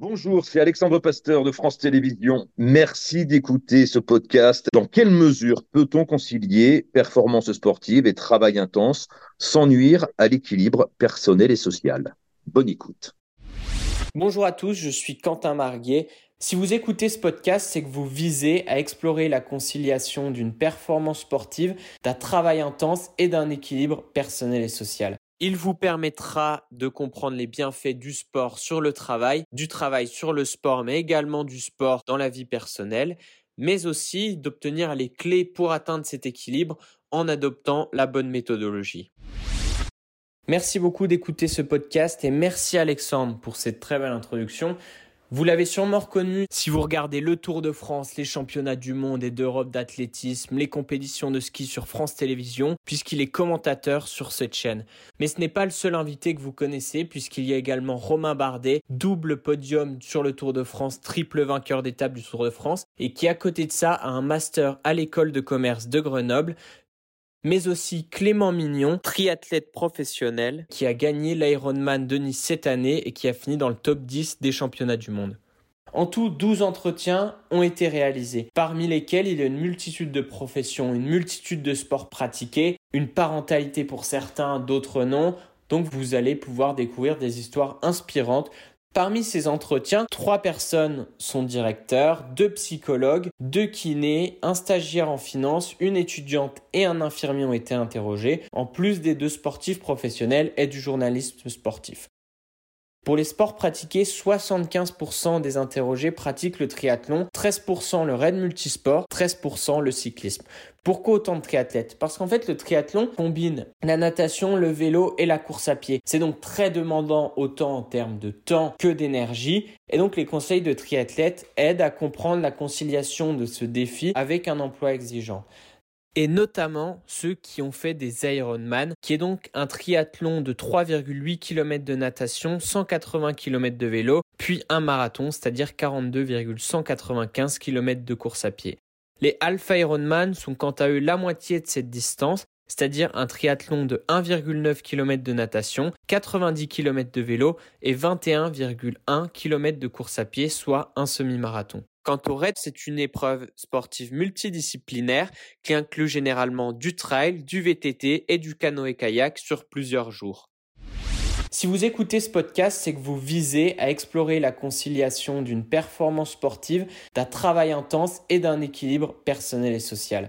Bonjour, c'est Alexandre Pasteur de France Télévisions. Merci d'écouter ce podcast. Dans quelle mesure peut-on concilier performance sportive et travail intense sans nuire à l'équilibre personnel et social? Bonne écoute. Bonjour à tous, je suis Quentin Marguet. Si vous écoutez ce podcast, c'est que vous visez à explorer la conciliation d'une performance sportive, d'un travail intense et d'un équilibre personnel et social. Il vous permettra de comprendre les bienfaits du sport sur le travail, du travail sur le sport, mais également du sport dans la vie personnelle, mais aussi d'obtenir les clés pour atteindre cet équilibre en adoptant la bonne méthodologie. Merci beaucoup d'écouter ce podcast et merci Alexandre pour cette très belle introduction. Vous l'avez sûrement reconnu si vous regardez le Tour de France, les championnats du monde et d'Europe d'athlétisme, les compétitions de ski sur France Télévisions, puisqu'il est commentateur sur cette chaîne. Mais ce n'est pas le seul invité que vous connaissez, puisqu'il y a également Romain Bardet, double podium sur le Tour de France, triple vainqueur d'étape du Tour de France, et qui à côté de ça a un master à l'école de commerce de Grenoble, mais aussi Clément Mignon, triathlète professionnel, qui a gagné l'Ironman de Nice cette année et qui a fini dans le top 10 des championnats du monde. En tout, 12 entretiens ont été réalisés, parmi lesquels il y a une multitude de professions, une multitude de sports pratiqués, une parentalité pour certains, d'autres non. Donc vous allez pouvoir découvrir des histoires inspirantes Parmi ces entretiens, trois personnes sont directeurs, deux psychologues, deux kinés, un stagiaire en finance, une étudiante et un infirmier ont été interrogés, en plus des deux sportifs professionnels et du journalisme sportif. Pour les sports pratiqués, 75% des interrogés pratiquent le triathlon, 13% le raid multisport, 13% le cyclisme. Pourquoi autant de triathlètes? Parce qu'en fait, le triathlon combine la natation, le vélo et la course à pied. C'est donc très demandant autant en termes de temps que d'énergie. Et donc, les conseils de triathlètes aident à comprendre la conciliation de ce défi avec un emploi exigeant et notamment ceux qui ont fait des Ironman, qui est donc un triathlon de 3,8 km de natation, 180 km de vélo, puis un marathon, c'est-à-dire 42,195 km de course à pied. Les Alpha Ironman sont quant à eux la moitié de cette distance, c'est-à-dire un triathlon de 1,9 km de natation, 90 km de vélo et 21,1 km de course à pied, soit un semi-marathon. Quant au raid, c'est une épreuve sportive multidisciplinaire qui inclut généralement du trail, du VTT et du canoë-kayak sur plusieurs jours. Si vous écoutez ce podcast, c'est que vous visez à explorer la conciliation d'une performance sportive, d'un travail intense et d'un équilibre personnel et social.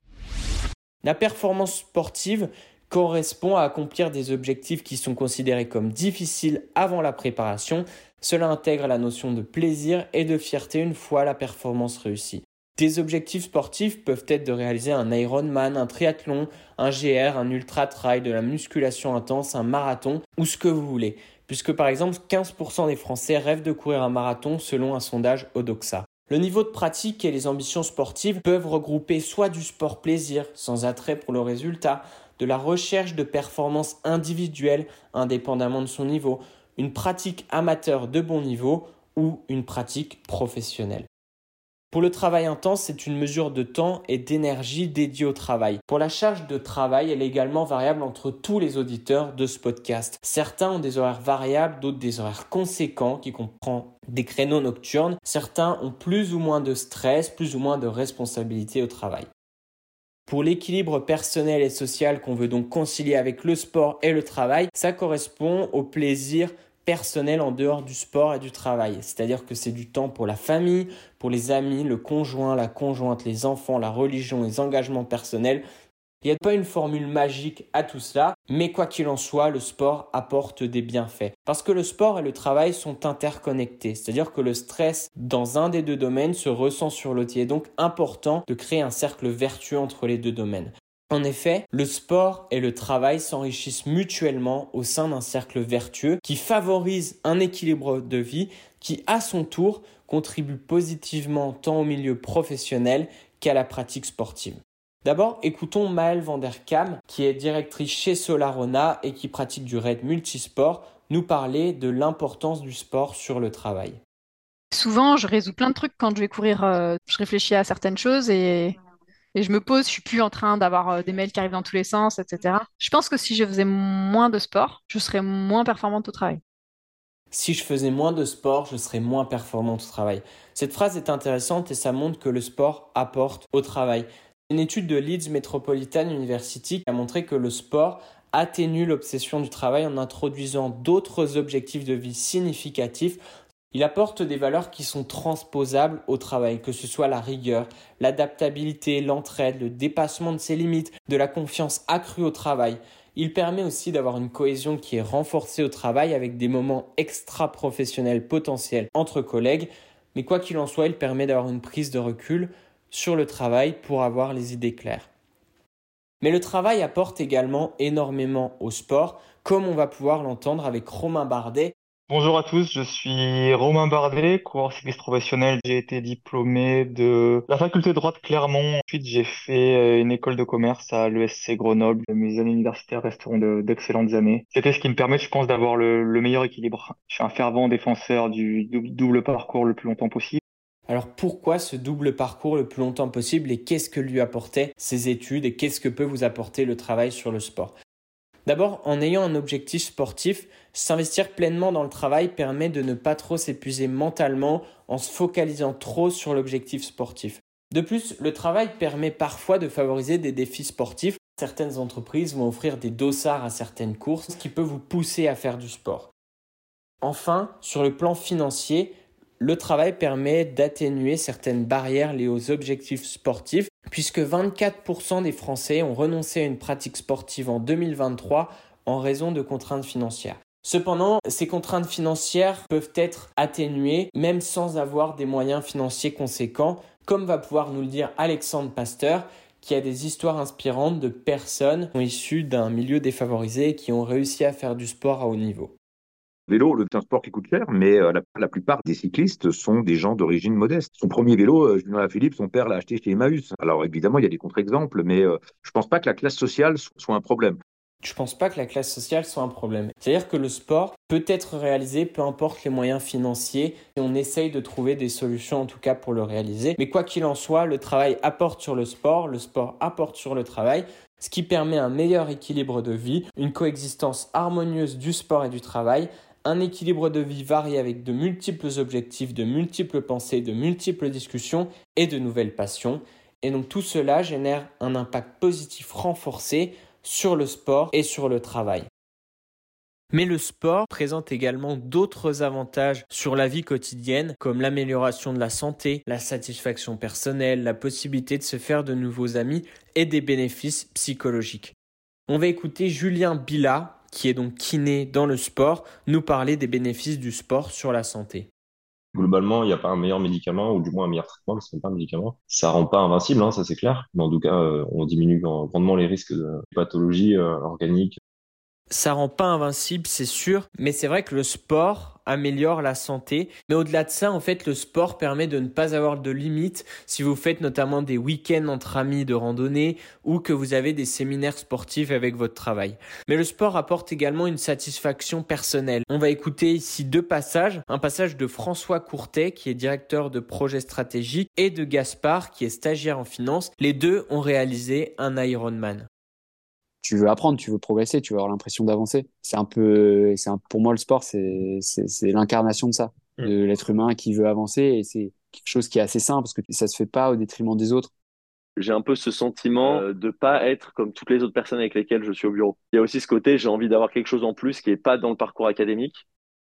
La performance sportive correspond à accomplir des objectifs qui sont considérés comme difficiles avant la préparation, cela intègre la notion de plaisir et de fierté une fois la performance réussie. Des objectifs sportifs peuvent être de réaliser un Ironman, un triathlon, un GR, un ultra trail, de la musculation intense, un marathon ou ce que vous voulez. Puisque par exemple 15% des Français rêvent de courir un marathon selon un sondage Odoxa. Le niveau de pratique et les ambitions sportives peuvent regrouper soit du sport plaisir, sans attrait pour le résultat, de la recherche de performances individuelles indépendamment de son niveau, une pratique amateur de bon niveau ou une pratique professionnelle. Pour le travail intense, c'est une mesure de temps et d'énergie dédiée au travail. Pour la charge de travail, elle est également variable entre tous les auditeurs de ce podcast. Certains ont des horaires variables, d'autres des horaires conséquents qui comprennent des créneaux nocturnes. Certains ont plus ou moins de stress, plus ou moins de responsabilités au travail. Pour l'équilibre personnel et social qu'on veut donc concilier avec le sport et le travail, ça correspond au plaisir personnel en dehors du sport et du travail. C'est-à-dire que c'est du temps pour la famille, pour les amis, le conjoint, la conjointe, les enfants, la religion, les engagements personnels. Il n'y a pas une formule magique à tout cela, mais quoi qu'il en soit, le sport apporte des bienfaits. Parce que le sport et le travail sont interconnectés, c'est-à-dire que le stress dans un des deux domaines se ressent sur l'autre. Il est donc important de créer un cercle vertueux entre les deux domaines. En effet, le sport et le travail s'enrichissent mutuellement au sein d'un cercle vertueux qui favorise un équilibre de vie qui, à son tour, contribue positivement tant au milieu professionnel qu'à la pratique sportive. D'abord, écoutons Maëlle Vanderkam, qui est directrice chez Solarona et qui pratique du raid multisport, nous parler de l'importance du sport sur le travail. Souvent, je résous plein de trucs quand je vais courir. Euh, je réfléchis à certaines choses et, je me pose, je suis plus en train d'avoir euh, des mails qui arrivent dans tous les sens, etc. Je pense que si je faisais moins de sport, je serais moins performante au travail. si je faisais moins de sport, je serais moins performant au travail. Cette phrase est intéressante et ça montre que le sport apporte au travail. Une étude de Leeds Metropolitan University a montré que le sport atténue l'obsession du travail en introduisant d'autres objectifs de vie significatifs. Il apporte des valeurs qui sont transposables au travail, que ce soit la rigueur, l'adaptabilité, l'entraide, le dépassement de ses limites, de la confiance accrue au travail. Il permet aussi d'avoir une cohésion qui est renforcée au travail avec des moments extra-professionnels potentiels entre collègues. Mais quoi qu'il en soit, il permet d'avoir une prise de recul sur le travail pour avoir les idées claires. Mais le travail apporte également énormément au sport, comme on va pouvoir l'entendre avec Romain Bardet, Bonjour à tous, je suis Romain Bardet, coureur cycliste professionnel. J'ai été diplômé de la faculté de droit de Clermont. Ensuite, j'ai fait euh, une école de commerce à l'ESC Grenoble. Mes années universitaires resteront d'excellentes années. C'était ce qui me permet, je pense, d'avoir le, le meilleur équilibre. Je suis un fervent défenseur du double parcours le plus longtemps possible. Alors pourquoi ce double parcours le plus longtemps possible et qu'est-ce que lui apportait ses études et qu'est-ce que peut vous apporter le travail sur le sport? D'abord, en ayant un objectif sportif, s'investir pleinement dans le travail permet de ne pas trop s'épuiser mentalement en se focalisant trop sur l'objectif sportif. De plus, le travail permet parfois de favoriser des défis sportifs. Certaines entreprises vont offrir des dossards à certaines courses, ce qui peut vous pousser à faire du sport. Enfin, sur le plan financier, le travail permet d'atténuer certaines barrières liées aux objectifs sportifs, puisque 24% des Français ont renoncé à une pratique sportive en 2023 en raison de contraintes financières. Cependant, ces contraintes financières peuvent être atténuées même sans avoir des moyens financiers conséquents, comme va pouvoir nous le dire Alexandre Pasteur, qui a des histoires inspirantes de personnes issues d'un milieu défavorisé qui ont réussi à faire du sport à haut niveau. Vélo, c'est un sport qui coûte cher, mais euh, la, plupart des cyclistes sont des gens d'origine modeste. Son premier vélo, euh, Julien Philippe, son père l'a acheté chez Emmaüs. Alors évidemment, il y a des contre-exemples, mais euh, je ne pense pas que la classe sociale soit un problème. Je ne pense pas que la classe sociale soit un problème. C'est-à-dire que le sport peut être réalisé peu importe les moyens financiers et on essaye de trouver des solutions en tout cas pour le réaliser. Mais quoi qu'il en soit, le travail apporte sur le sport, le sport apporte sur le travail, ce qui permet un meilleur équilibre de vie, une coexistence harmonieuse du sport et du travail un équilibre de vie varié avec de multiples objectifs, de multiples pensées, de multiples discussions et de nouvelles passions. Et donc tout cela génère un impact positif renforcé sur le sport et sur le travail. Mais le sport présente également d'autres avantages sur la vie quotidienne, comme l'amélioration de la santé, la satisfaction personnelle, la possibilité de se faire de nouveaux amis et des bénéfices psychologiques. On va écouter Julien Bila, qui est donc kiné dans le sport, nous parler des bénéfices du sport sur la santé. Globalement, il n'y a pas un meilleur médicament, ou du moins un meilleur traitement, ce n'est pas un médicament. Ça rend pas invincible, hein, ça c'est clair. Mais en tout cas, euh, on diminue grandement les risques de pathologies euh, organiques ça rend pas invincible, c'est sûr, mais c'est vrai que le sport améliore la santé. Mais au-delà de ça, en fait, le sport permet de ne pas avoir de limites si vous faites notamment des week-ends entre amis de randonnée ou que vous avez des séminaires sportifs avec votre travail. Mais le sport apporte également une satisfaction personnelle. On va écouter ici deux passages. Un passage de François Courtet, qui est directeur de projet stratégique, et de Gaspard, qui est stagiaire en finance. Les deux ont réalisé un Ironman tu veux apprendre, tu veux progresser, tu veux avoir l'impression d'avancer. C'est un peu, c'est un, pour moi le sport, c'est c'est l'incarnation de ça, mm. de l'être humain qui veut avancer et c'est quelque chose qui est assez simple parce que ça se fait pas au détriment des autres. J'ai un peu ce sentiment euh, de pas être comme toutes les autres personnes avec lesquelles je suis au bureau. Il y a aussi ce côté, j'ai envie d'avoir quelque chose en plus qui est pas dans le parcours académique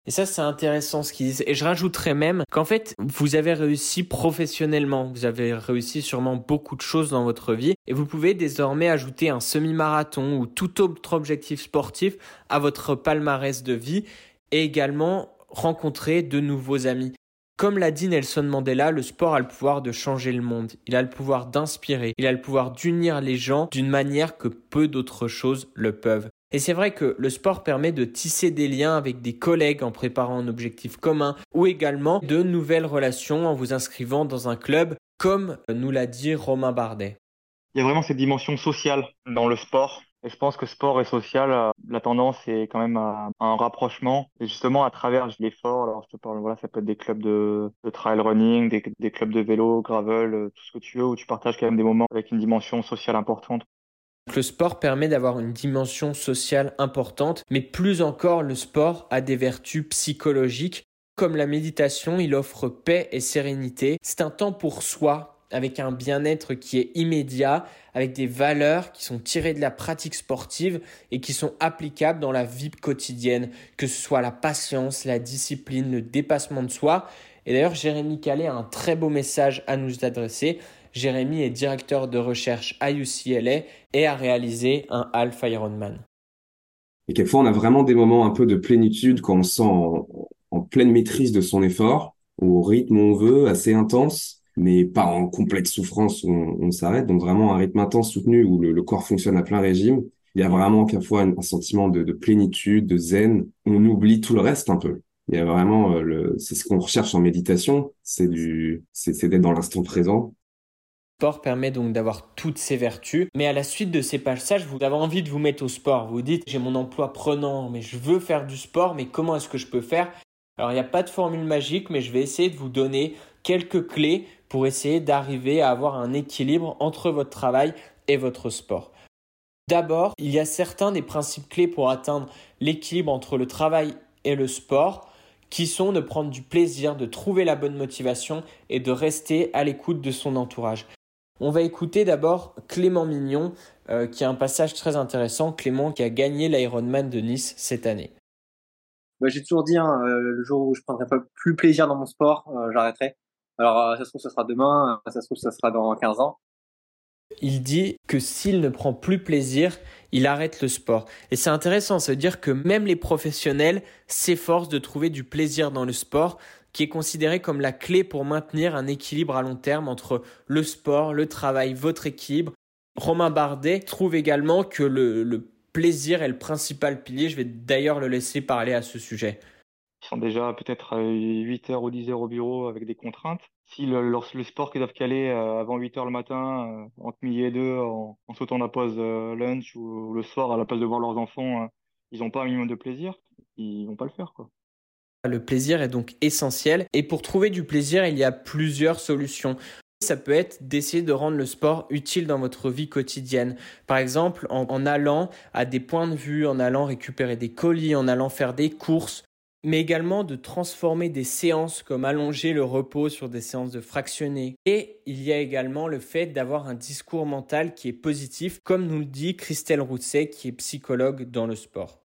et ça, c'est intéressant ce qu'ils disent. Et je rajouterais même qu'en fait, vous avez réussi professionnellement. Vous avez réussi sûrement beaucoup de choses dans votre vie. Et vous pouvez désormais ajouter un semi-marathon ou tout autre objectif sportif à votre palmarès de vie et également rencontrer de nouveaux amis. Comme l'a dit Nelson Mandela, le sport a le pouvoir de changer le monde. Il a le pouvoir d'inspirer. Il a le pouvoir d'unir les gens d'une manière que peu d'autres choses le peuvent. Et c'est vrai que le sport permet de tisser des liens avec des collègues en préparant un objectif commun ou également de nouvelles relations en vous inscrivant dans un club comme nous l'a dit Romain Bardet. Il y a vraiment cette dimension sociale dans le sport. Et je pense que sport et social, euh, la tendance est quand même à un rapprochement. Et justement, à travers l'effort, alors je te parle, voilà, ça peut être des clubs de, de trail running, des, clubs de vélo, gravel, euh, tout ce que tu veux, où tu partages quand même des moments avec une dimension sociale importante. Le sport permet d'avoir une dimension sociale importante, mais plus encore, le sport a des vertus psychologiques. Comme la méditation, il offre paix et sérénité. C'est un temps pour soi, avec un bien-être qui est immédiat, avec des valeurs qui sont tirées de la pratique sportive et qui sont applicables dans la vie quotidienne, que ce soit la patience, la discipline, le dépassement de soi. Et d'ailleurs, Jérémy Calais a un très beau message à nous adresser. Jérémy est directeur de recherche à UCLA et a réalisé un Half Ironman. Et quelquefois, on a vraiment des moments un peu de plénitude quand on se sent en, pleine maîtrise de son effort, au rythme où on veut, assez intense mais pas en complète souffrance où on, s'arrête. Donc vraiment un rythme intense soutenu où le, corps fonctionne à plein régime. Il y a vraiment quelquefois un, un sentiment de, de, plénitude, de zen. On oublie tout le reste un peu. Il y a vraiment euh, le, c'est ce qu'on recherche en méditation. C'est du, c'est d'être dans l'instant présent. Permet donc d'avoir toutes ces vertus, mais à la suite de ces passages, vous avez envie de vous mettre au sport. Vous dites, j'ai mon emploi prenant, mais je veux faire du sport, mais comment est-ce que je peux faire? Alors, il n'y a pas de formule magique, mais je vais essayer de vous donner quelques clés pour essayer d'arriver à avoir un équilibre entre votre travail et votre sport. D'abord, il y a certains des principes clés pour atteindre l'équilibre entre le travail et le sport qui sont de prendre du plaisir, de trouver la bonne motivation et de rester à l'écoute de son entourage. On va écouter d'abord Clément Mignon, euh, qui a un passage très intéressant. Clément qui a gagné l'Ironman de Nice cette année. Bah, j'ai toujours dit, hein, euh, le jour où je prendrai pas plus plaisir dans mon sport, euh, j'arrêterai. Alors, ça se trouve, ça sera demain, ça se trouve, ça sera dans 15 ans. Il dit que s'il ne prend plus plaisir, il arrête le sport. Et c'est intéressant, ça veut dire que même les professionnels s'efforcent de trouver du plaisir dans le sport, qui est considéré comme la clé pour maintenir un équilibre à long terme entre le sport, le travail, votre équilibre. Romain Bardet trouve également que le, plaisir est le principal pilier. Je vais d'ailleurs le laisser parler à ce sujet. Ils sont déjà peut-être 8 heures ou 10 heures au bureau avec des contraintes. Si le, le, sport qu'ils doivent caler euh, avant 8 heures le matin, euh, entre midi et deux, en, sautant la pause euh, lunch ou le soir à la place de voir leurs enfants, ils n'ont pas un minimum de plaisir, ils vont pas le faire. Le plaisir est donc essentiel et pour trouver du plaisir, il y a plusieurs solutions. Ça peut être d'essayer de rendre le sport utile dans votre vie quotidienne. Par exemple, en allant à des points de vue, en allant récupérer des colis, en allant faire des courses, mais également de transformer des séances comme allonger le repos sur des séances de fractionner. Et il y a également le fait d'avoir un discours mental qui est positif, comme nous le dit Christelle Rousset, qui est psychologue dans le sport.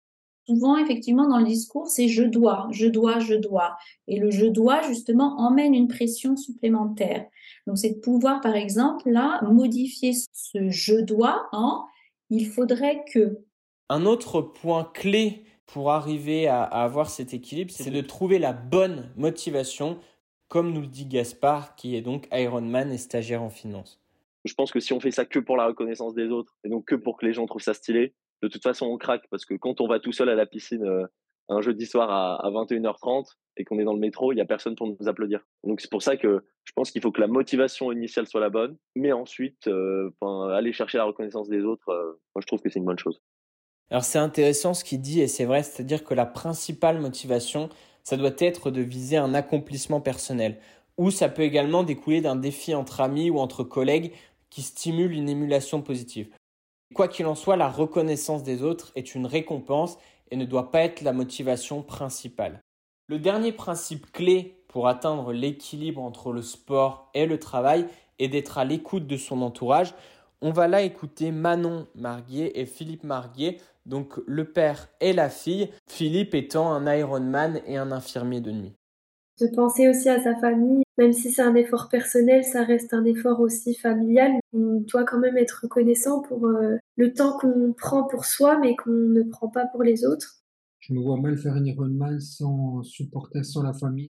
Souvent, effectivement, dans le discours, c'est je dois, je dois, je dois. Et le je dois, justement, emmène une pression supplémentaire. Donc, c'est de pouvoir, par exemple, là, modifier ce je dois en il faudrait que. Un autre point clé pour arriver à, avoir cet équilibre, c'est de trouver la bonne motivation, comme nous le dit Gaspard, qui est donc Ironman et stagiaire en finance. Je pense que si on fait ça que pour la reconnaissance des autres, et donc que pour que les gens trouvent ça stylé, de toute façon on craque, parce que quand on va tout seul à la piscine euh, un jeudi soir à, 21h30 et qu'on est dans le métro, il n'y a personne pour nous applaudir. Donc c'est pour ça que je pense qu'il faut que la motivation initiale soit la bonne, mais ensuite, euh, aller chercher la reconnaissance des autres, euh, moi je trouve que c'est une bonne chose. Alors c'est intéressant ce qu'il dit et c'est vrai, c'est-à-dire que la principale motivation, ça doit être de viser un accomplissement personnel. Ou ça peut également découler d'un défi entre amis ou entre collègues qui stimule une émulation positive. Quoi qu'il en soit, la reconnaissance des autres est une récompense et ne doit pas être la motivation principale. Le dernier principe clé pour atteindre l'équilibre entre le sport et le travail est d'être à l'écoute de son entourage. On va là écouter Manon Marguier et Philippe Marguier donc le père et la fille, Philippe étant un Ironman et un infirmier de nuit. De penser aussi à sa famille, même si c'est un effort personnel, ça reste un effort aussi familial. On doit quand même être reconnaissant pour euh, le temps qu'on prend pour soi, mais qu'on ne prend pas pour les autres. Je me vois mal faire un Ironman sans supporter, sans la famille.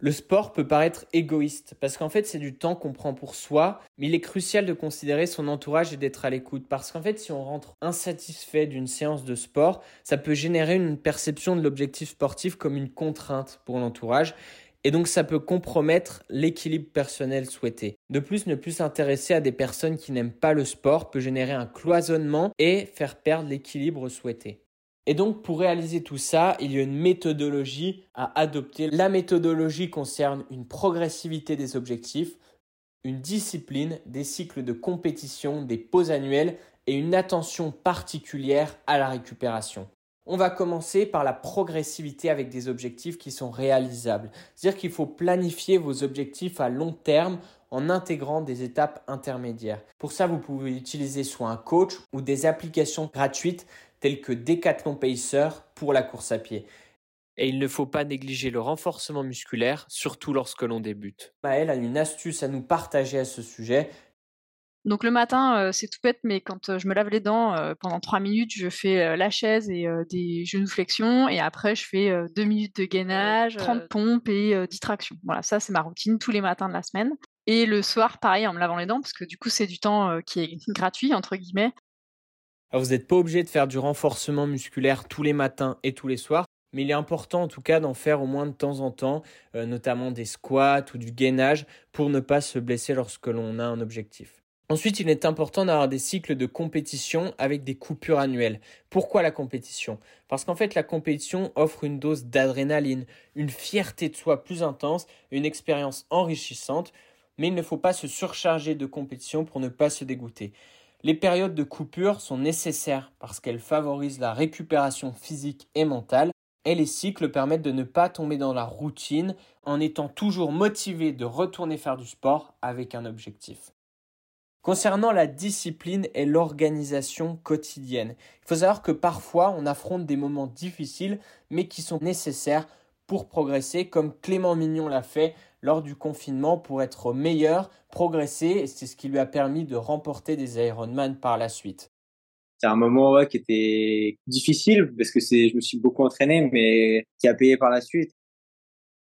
Le sport peut paraître égoïste parce qu'en fait c'est du temps qu'on prend pour soi, mais il est crucial de considérer son entourage et d'être à l'écoute parce qu'en fait si on rentre insatisfait d'une séance de sport, ça peut générer une perception de l'objectif sportif comme une contrainte pour l'entourage et donc ça peut compromettre l'équilibre personnel souhaité. De plus, ne plus s'intéresser à des personnes qui n'aiment pas le sport peut générer un cloisonnement et faire perdre l'équilibre souhaité. Et donc pour réaliser tout ça, il y a une méthodologie à adopter. La méthodologie concerne une progressivité des objectifs, une discipline, des cycles de compétition, des pauses annuelles et une attention particulière à la récupération. On va commencer par la progressivité avec des objectifs qui sont réalisables. C'est-à-dire qu'il faut planifier vos objectifs à long terme en intégrant des étapes intermédiaires. Pour ça, vous pouvez utiliser soit un coach ou des applications gratuites telles que Decathlon Pacer pour la course à pied. Et il ne faut pas négliger le renforcement musculaire, surtout lorsque l'on débute. Maëlle a une astuce à nous partager à ce sujet. Donc le matin, euh, c'est tout bête, mais quand euh, je me lave les dents, euh, pendant trois minutes, je fais la chaise et des genuflexions, et après je fais deux minutes de gainage, 30 pompes et distraction. Voilà, ça c'est ma routine tous les matins de la semaine. Et le soir, pareil, en me lavant les dents, parce que du coup c'est du temps qui est gratuit, entre guillemets. Alors vous n'êtes pas obligé de faire du renforcement musculaire tous les matins et tous les soirs, mais il est important en tout cas d'en faire au moins de temps en temps, notamment des squats ou du gainage, pour ne pas se blesser lorsque l'on a un objectif. Ensuite, il est important d'avoir des cycles de compétition avec des coupures annuelles. Pourquoi la compétition? Parce qu'en fait, la compétition offre une dose d'adrénaline, une fierté de soi plus intense, une expérience enrichissante, mais il ne faut pas se surcharger de compétition pour ne pas se dégoûter. Les périodes de coupure sont nécessaires parce qu'elles favorisent la récupération physique et mentale, et les cycles permettent de ne pas tomber dans la routine en étant toujours motivé de retourner faire du sport avec un objectif. Concernant la discipline et l'organisation quotidienne, il faut savoir que parfois on affronte des moments difficiles mais qui sont nécessaires pour progresser comme Clément Mignon l'a fait lors du confinement pour être meilleur, progresser et c'est ce qui lui a permis de remporter des Ironman par la suite. C'est un moment qui était difficile parce que je me suis beaucoup entraîné mais qui a payé par la suite.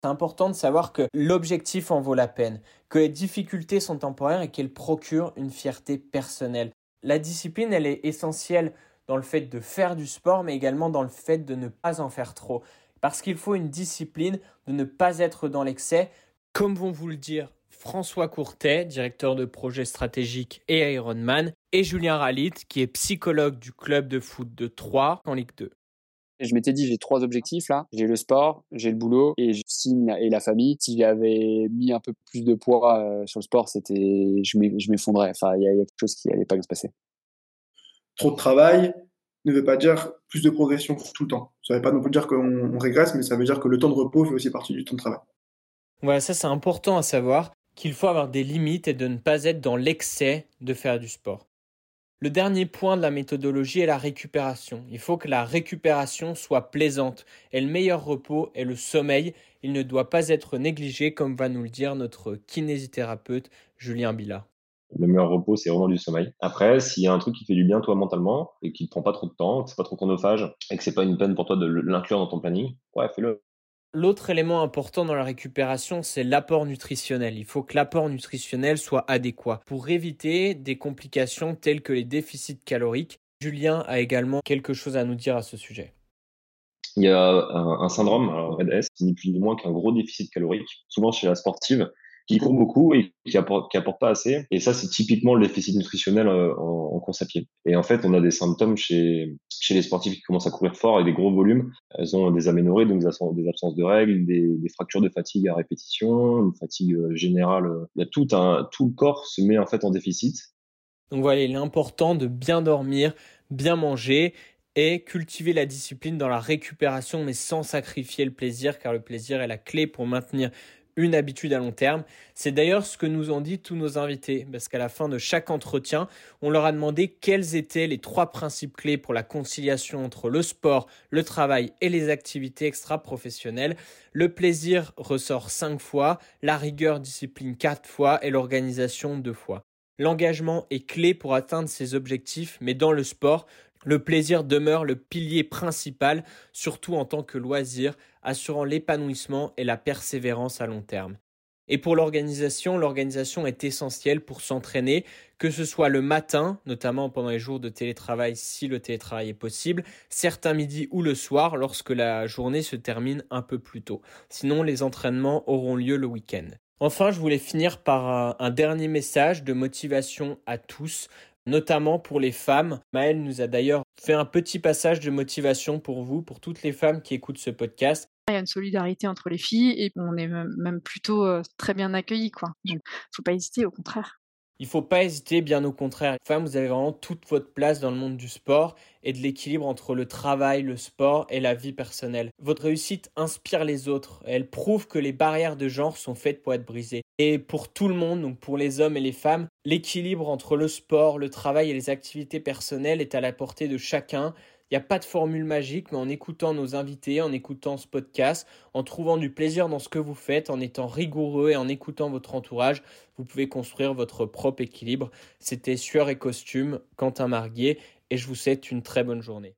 C'est important de savoir que l'objectif en vaut la peine, que les difficultés sont temporaires et qu'elles procurent une fierté personnelle. La discipline, elle est essentielle dans le fait de faire du sport, mais également dans le fait de ne pas en faire trop. Parce qu'il faut une discipline de ne pas être dans l'excès, comme vont vous le dire François Courtet, directeur de projet stratégique et Ironman, et Julien Ralit, qui est psychologue du club de foot de Troyes en Ligue 2 je m'étais dit, j'ai trois objectifs là. J'ai le sport, j'ai le boulot et, et la famille. Si j'avais mis un peu plus de poids euh, sur le sport, c'était, je m'effondrais. Enfin, il y, a quelque chose qui allait pas bien se passer. Trop de travail ne veut pas dire plus de progression tout le temps. Ça ne veut pas non plus dire qu'on régresse, mais ça veut dire que le temps de repos fait aussi partie du temps de travail. Voilà, ça c'est important à savoir qu'il faut avoir des limites et de ne pas être dans l'excès de faire du sport. Le dernier point de la méthodologie est la récupération. Il faut que la récupération soit plaisante et le meilleur repos est le sommeil. Il ne doit pas être négligé comme va nous le dire notre kinésithérapeute Julien Billa. Le meilleur repos, c'est vraiment du sommeil. Après, s'il y a un truc qui fait du bien toi mentalement et qui ne prend pas trop de temps, que c'est pas trop chronophage et que c'est pas une peine pour toi de l'inclure dans ton planning, ouais, fais-le. L'autre élément important dans la récupération, c'est l'apport nutritionnel. Il faut que l'apport nutritionnel soit adéquat pour éviter des complications telles que les déficits caloriques. Julien a également quelque chose à nous dire à ce sujet. Il y a un, syndrome, alors RED-S, qui n'est plus ni moins qu'un gros déficit calorique, souvent chez la sportive, qui court beaucoup et qui apporte, qui apporte pas assez. Et ça, c'est typiquement le déficit nutritionnel euh, en, en, pied. Et en fait, on a des symptômes chez, chez les sportifs qui commencent à courir fort et des gros volumes. Elles ont des aménorrhées, donc des absences de règles, des, fractures de fatigue à répétition, une fatigue euh, générale. A tout un, tout le corps se met en fait en déficit. Donc voilà, il est important de bien dormir, bien manger et cultiver la discipline dans la récupération, mais sans sacrifier le plaisir, car le plaisir est la clé pour maintenir une habitude à long terme. C'est d'ailleurs ce que nous ont dit tous nos invités, parce qu'à la fin de chaque entretien, on leur a demandé quels étaient les trois principes clés pour la conciliation entre le sport, le travail et les activités extra-professionnelles. Le plaisir ressort cinq fois, la rigueur discipline quatre fois et l'organisation deux fois. L'engagement est clé pour atteindre ces objectifs, mais dans le sport, le plaisir demeure le pilier principal, surtout en tant que loisir, assurant l'épanouissement et la persévérance à long terme. Et pour l'organisation, l'organisation est essentielle pour s'entraîner, que ce soit le matin, notamment pendant les jours de télétravail si le télétravail est possible, certains midis ou le soir lorsque la journée se termine un peu plus tôt. Sinon, les entraînements auront lieu le week-end. Enfin, je voulais finir par un, dernier message de motivation à tous notamment pour les femmes. Maëlle nous a d'ailleurs fait un petit passage de motivation pour vous, pour toutes les femmes qui écoutent ce podcast. Il y a une solidarité entre les filles et on est même plutôt euh, très bien accueillis. Quoi. faut pas hésiter, au contraire. Il faut pas hésiter, bien au contraire. Femme, vous avez vraiment toute votre place dans le monde du sport et de l'équilibre entre le travail, le sport et la vie personnelle. Votre réussite inspire les autres. Elle prouve que les barrières de genre sont faites pour être brisées. Et pour tout le monde, donc pour les hommes et les femmes, l'équilibre entre le sport, le travail et les activités personnelles est à la portée de chacun. Il n'y a pas de formule magique, mais en écoutant nos invités, en écoutant ce podcast, en trouvant du plaisir dans ce que vous faites, en étant rigoureux et en écoutant votre entourage, vous pouvez construire votre propre équilibre. C'était Sueur et Costume, Quentin Marguier, et je vous souhaite une très bonne journée.